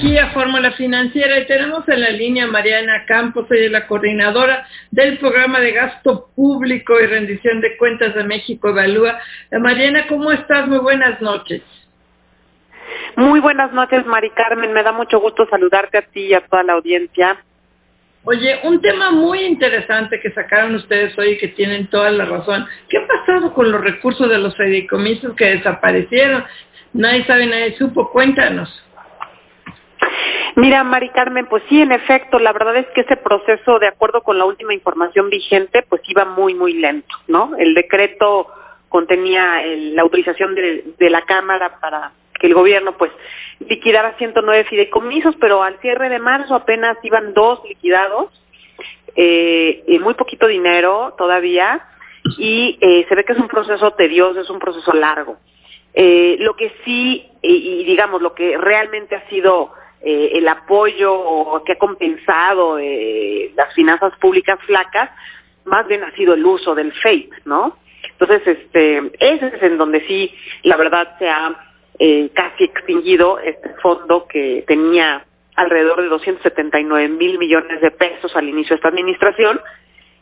aquí a Fórmula Financiera y tenemos en la línea Mariana Campos, ella es la coordinadora del programa de gasto público y rendición de cuentas de México Evalúa. Eh, Mariana, ¿cómo estás? Muy buenas noches. Muy buenas noches, Mari Carmen. Me da mucho gusto saludarte a ti y a toda la audiencia. Oye, un tema muy interesante que sacaron ustedes hoy que tienen toda la razón. ¿Qué ha pasado con los recursos de los fideicomisos que desaparecieron? Nadie sabe, nadie supo. Cuéntanos. Mira, Mari Carmen, pues sí, en efecto, la verdad es que ese proceso, de acuerdo con la última información vigente, pues iba muy, muy lento, ¿no? El decreto contenía la autorización de, la Cámara para que el gobierno, pues, liquidara 109 fideicomisos, pero al cierre de marzo apenas iban dos liquidados, eh, y muy poquito dinero todavía, y eh, se ve que es un proceso tedioso, es un proceso largo. Eh, lo que sí, y, digamos, lo que realmente ha sido eh, el apoyo que ha compensado eh, las finanzas públicas flacas, más bien ha sido el uso del FAPE, ¿no? Entonces, este, ese es en donde sí, la verdad, se ha eh, casi extinguido este fondo que tenía alrededor de 279 mil millones de pesos al inicio de esta administración,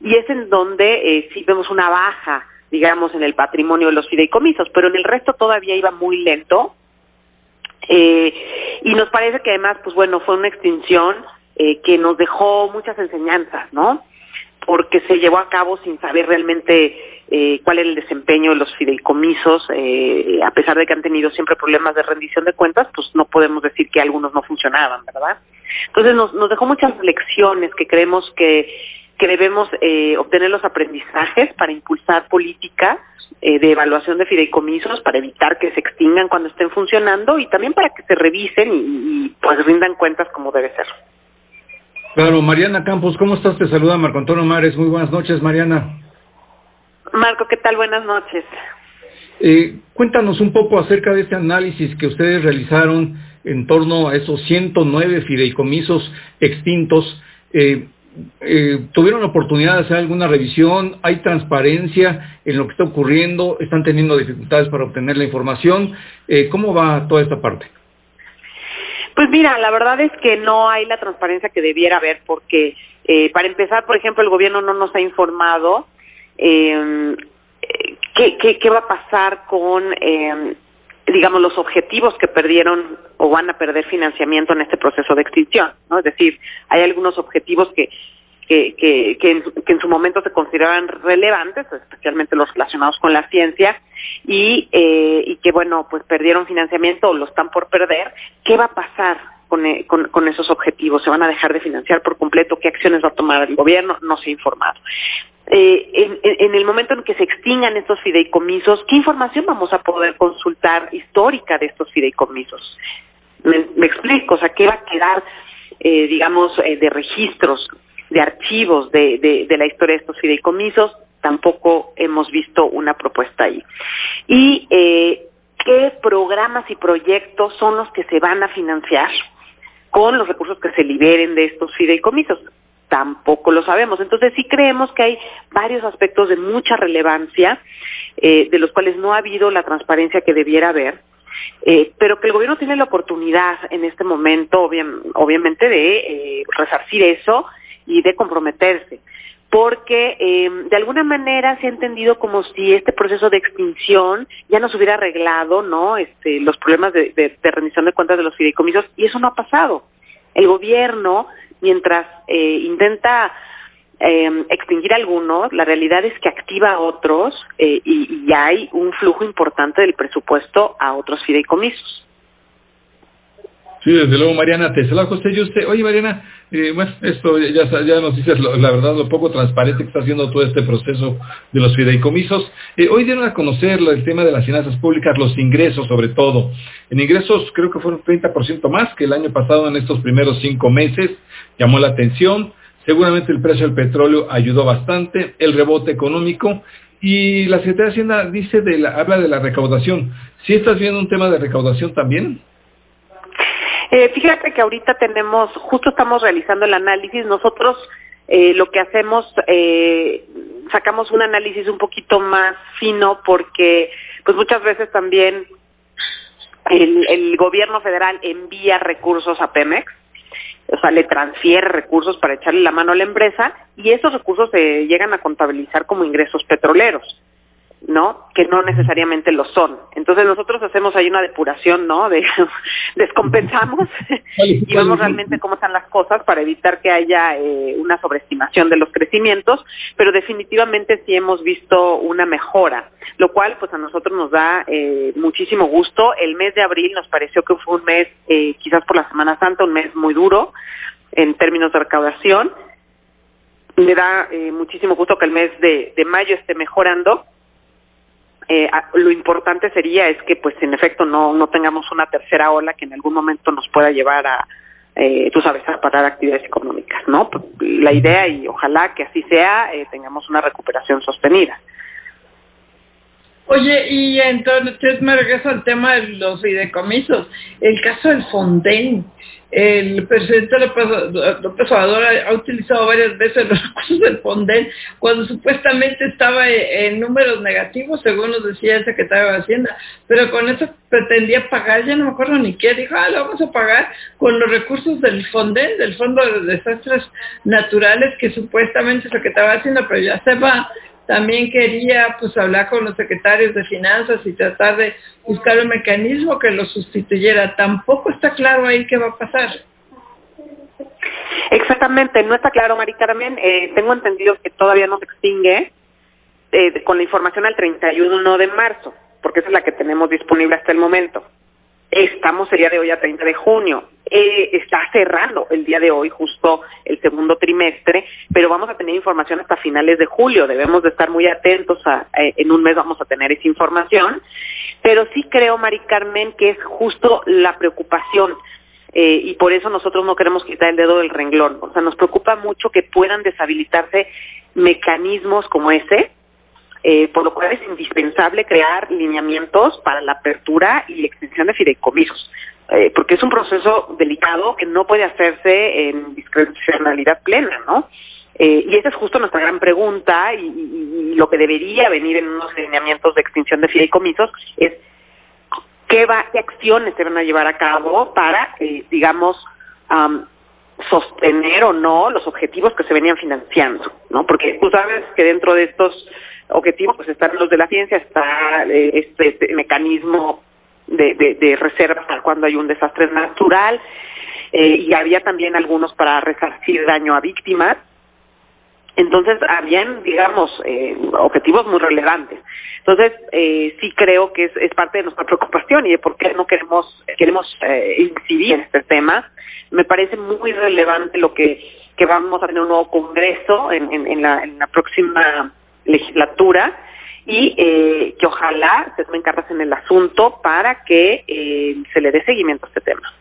y es en donde sí vemos una baja digamos, en el patrimonio de los fideicomisos, pero en el resto todavía iba muy lento. Eh, y nos parece que además, pues bueno, fue una extinción eh, que nos dejó muchas enseñanzas, ¿no? Porque se llevó a cabo sin saber realmente eh, cuál era el desempeño de los fideicomisos, a pesar de que han tenido siempre problemas de rendición de cuentas, pues no podemos decir que algunos no funcionaban, ¿verdad? Entonces nos, nos dejó muchas lecciones que creemos que que debemos eh, obtener los aprendizajes para impulsar política eh, de evaluación de fideicomisos, para evitar que se extingan cuando estén funcionando y también para que se revisen y, pues rindan cuentas como debe ser. Claro, Mariana Campos, ¿cómo estás? Te saluda Marco Antonio Mares. Muy buenas noches, Mariana. Marco, ¿qué tal? Buenas noches. Eh, cuéntanos un poco acerca de este análisis que ustedes realizaron en torno a esos 109 fideicomisos extintos. Eh, eh, tuvieron la oportunidad de hacer alguna revisión, hay transparencia en lo que está ocurriendo, están teniendo dificultades para obtener la información. Eh, ¿Cómo va toda esta parte? Pues mira, la verdad es que no hay la transparencia que debiera haber porque, eh, para empezar, por ejemplo, el gobierno no nos ha informado qué, va a pasar con digamos, los objetivos que perdieron o van a perder financiamiento en este proceso de extinción, ¿no? Es decir, hay algunos objetivos que, que, que, que, en, su momento se consideraban relevantes, especialmente los relacionados con la ciencia, y, eh, y que, bueno, pues perdieron financiamiento o lo están por perder. ¿Qué va a pasar con, eh, con, con, esos objetivos? ¿Se van a dejar de financiar por completo? ¿Qué acciones va a tomar el gobierno? No se ha informado eh, en, el momento en que se extingan estos fideicomisos, ¿qué información vamos a poder consultar histórica de estos fideicomisos? Me, explico, o sea, ¿qué va a quedar, eh, digamos, eh, de registros, de archivos de, de, la historia de estos fideicomisos? Tampoco hemos visto una propuesta ahí. Y qué programas y proyectos son los que se van a financiar con los recursos que se liberen de estos fideicomisos tampoco lo sabemos. Entonces sí creemos que hay varios aspectos de mucha relevancia, eh, de los cuales no ha habido la transparencia que debiera haber, eh, pero que el gobierno tiene la oportunidad en este momento, obviamente, de eh, resarcir eso y de comprometerse. Porque eh, de alguna manera se ha entendido como si este proceso de extinción ya nos hubiera arreglado, ¿no? Este, los problemas de, de, de rendición de cuentas de los fideicomisos y eso no ha pasado. El gobierno mientras eh, intenta eh, extinguir algunos, la realidad es que activa otros eh, y, y, hay un flujo importante del presupuesto a otros fideicomisos. Sí, desde luego, Mariana, te saludo usted y usted. Oye, Mariana, eh, bueno, esto ya, ya nos dices la verdad, lo poco transparente que está haciendo todo este proceso de los fideicomisos. Eh, hoy dieron a conocer el tema de las finanzas públicas, los ingresos sobre todo. En ingresos creo que fueron 30% más que el año pasado en estos primeros cinco meses. Llamó la atención. Seguramente el precio del petróleo ayudó bastante, el rebote económico y la Secretaría de Hacienda dice de la, habla de la recaudación. ¿Sí estás viendo un tema de recaudación también? Eh, fíjate que ahorita tenemos, justo estamos realizando el análisis, nosotros eh, lo que hacemos, eh, sacamos un análisis un poquito más fino porque pues muchas veces también el, el gobierno federal envía recursos a Pemex, o sea, le transfiere recursos para echarle la mano a la empresa y esos recursos se llegan a contabilizar como ingresos petroleros. ¿No? Que no necesariamente lo son. Entonces nosotros hacemos ahí una depuración, ¿no? De, descompensamos y vemos realmente cómo están las cosas para evitar que haya eh, una sobreestimación de los crecimientos, pero definitivamente sí hemos visto una mejora, lo cual pues a nosotros nos da eh, muchísimo gusto. El mes de abril nos pareció que fue un mes, eh, quizás por la Semana Santa, un mes muy duro en términos de recaudación. Me da muchísimo gusto que el mes de mayo esté mejorando eh, lo importante sería es que pues en efecto no, no tengamos una tercera ola que en algún momento nos pueda llevar a, eh, tú sabes, a parar actividades económicas, ¿no? La idea, y ojalá que así sea, eh, tengamos una recuperación sostenida. Oye, y entonces me regreso al tema de los fideicomisos. El caso del Fonden, el presidente López Obrador ha, utilizado varias veces los recursos del Fonden cuando supuestamente estaba en números negativos, según nos decía el secretario de Hacienda, pero con eso pretendía pagar, ya no me acuerdo ni qué, dijo, ah, lo vamos a pagar con los recursos del Fonden, del Fondo de Desastres Naturales, que supuestamente es lo que estaba haciendo, pero ya se va también quería pues hablar con los secretarios de finanzas y tratar de buscar un mecanismo que lo sustituyera. Tampoco está claro ahí qué va a pasar. Exactamente, no está claro, Mari Carmen. Eh, tengo entendido que todavía no se extingue eh, con la información al 31 de marzo, porque esa es la que tenemos disponible hasta el momento. Estamos el día de hoy a 30 de junio. Eh, está cerrando el día de hoy justo el segundo trimestre, pero vamos a tener información hasta finales de julio. Debemos de estar muy atentos. A, en un mes vamos a tener esa información. Pero sí creo, Mari Carmen, que es justo la preocupación. Eh, y por eso nosotros no queremos quitar el dedo del renglón. O sea, nos preocupa mucho que puedan deshabilitarse mecanismos como ese, eh, por lo cual es indispensable crear lineamientos para la apertura y extensión de fideicomisos, eh, porque es un proceso delicado que no puede hacerse en discrecionalidad plena, ¿no? Eh, y esa es justo nuestra gran pregunta y, lo que debería venir en unos lineamientos de extinción de fideicomisos es qué, va, qué acciones se van a llevar a cabo para, digamos, sostener o no los objetivos que se venían financiando, ¿no? Porque tú sabes que dentro de estos objetivos pues están los de la ciencia, está eh, este, este, mecanismo de, de, reserva para cuando hay un desastre natural eh, y había también algunos para resarcir daño a víctimas. Entonces, habían, digamos, eh, objetivos muy relevantes. Entonces, sí creo que es, parte de nuestra preocupación y de por qué no queremos queremos incidir en este tema. Me parece muy relevante lo que, que vamos a tener un nuevo congreso en, en, la, en la próxima legislatura y eh, que ojalá se tomen cartas en el asunto para que eh, se le dé seguimiento a este tema.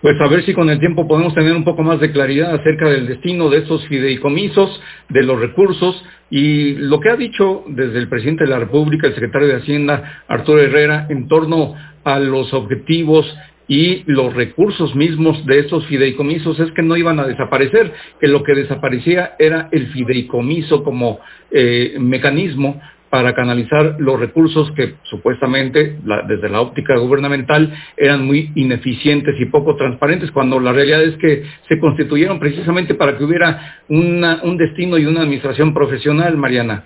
Pues a ver si con el tiempo podemos tener un poco más de claridad acerca del destino de estos fideicomisos, de los recursos y lo que ha dicho desde el presidente de la República, el secretario de Hacienda, Arturo Herrera, en torno a los objetivos y los recursos mismos de esos fideicomisos es que no iban a desaparecer, que lo que desaparecía era el fideicomiso como eh, mecanismo para canalizar los recursos que supuestamente desde la óptica gubernamental eran muy ineficientes y poco transparentes, cuando la realidad es que se constituyeron precisamente para que hubiera un destino y una administración profesional, Mariana.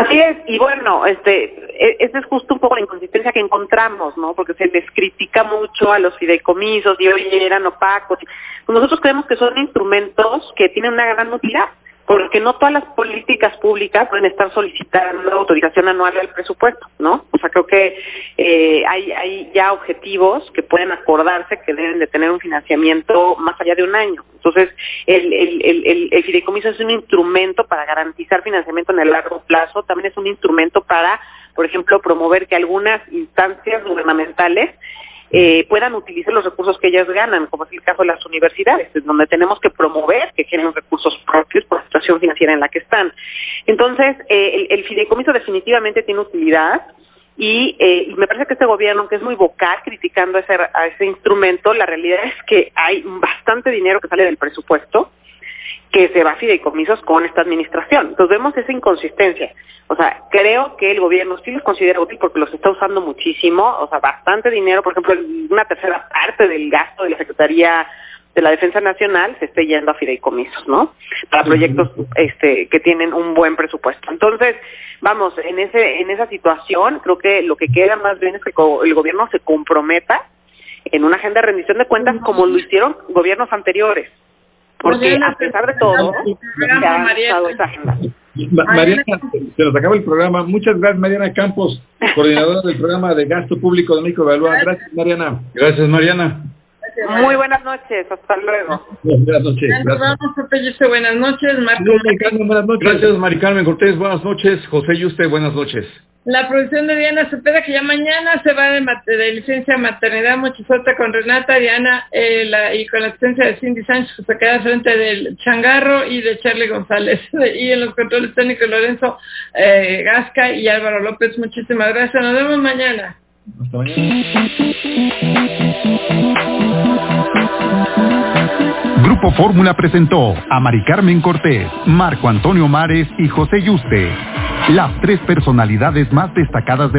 Así es, y bueno, este, e, esa es justo un poco la inconsistencia que encontramos, ¿no? Porque se les critica mucho a los fideicomisos y hoy eran opacos. Pues nosotros creemos que son instrumentos que tienen una gran utilidad porque no todas las políticas públicas pueden estar solicitando autorización anual del presupuesto, ¿no? O sea, creo que eh, hay, hay ya objetivos que pueden acordarse que deben de tener un financiamiento más allá de un año. Entonces, el, el, el, el fideicomiso es un instrumento para garantizar financiamiento en el largo plazo, también es un instrumento para, por ejemplo, promover que algunas instancias gubernamentales eh, puedan utilizar los recursos que ellas ganan, como es el caso de las universidades, donde tenemos que promover que generen recursos propios por la situación financiera en la que están. Entonces, eh, el, fideicomiso definitivamente tiene utilidad y, eh, y, me parece que este gobierno, que es muy vocal criticando a ese instrumento, la realidad es que hay bastante dinero que sale del presupuesto que se va a fideicomisos con esta administración. Entonces vemos esa inconsistencia. O sea, creo que el gobierno sí los considera útil porque los está usando muchísimo, o sea, bastante dinero, por ejemplo, una tercera parte del gasto de la Secretaría de la Defensa Nacional se esté yendo a fideicomisos, ¿no? Para proyectos este que tienen un buen presupuesto. Entonces, vamos, en ese en esa situación creo que lo que queda más bien es que el gobierno se comprometa en una agenda de rendición de cuentas como lo hicieron gobiernos anteriores. Porque a pesar de todo, se ha avanzado esa agenda. Mariana, se nos acaba el programa. Muchas gracias, Mariana Campos, coordinadora del programa de gasto público de México Evalúa. Gracias, Mariana. Gracias, Mariana. Muy buenas noches, hasta luego. Buenas noches. Gracias. Buenas noches, Marco. Buenas noches. Gracias, Mari Carmen Cortés. Buenas noches. José y usted, buenas noches. La producción de Diana Cepeda, que ya mañana se va de, de licencia maternidad muchifota con Renata, Diana, eh, la, y con la asistencia de Cindy Sánchez, que se queda frente del Changarro y de Charlie González. y en los controles técnicos Lorenzo eh, Gasca y Álvaro López. Muchísimas gracias. Nos vemos mañana. Grupo Fórmula presentó a Mari Carmen Cortés, Marco Antonio Mares y José Yuste, las tres personalidades más destacadas de la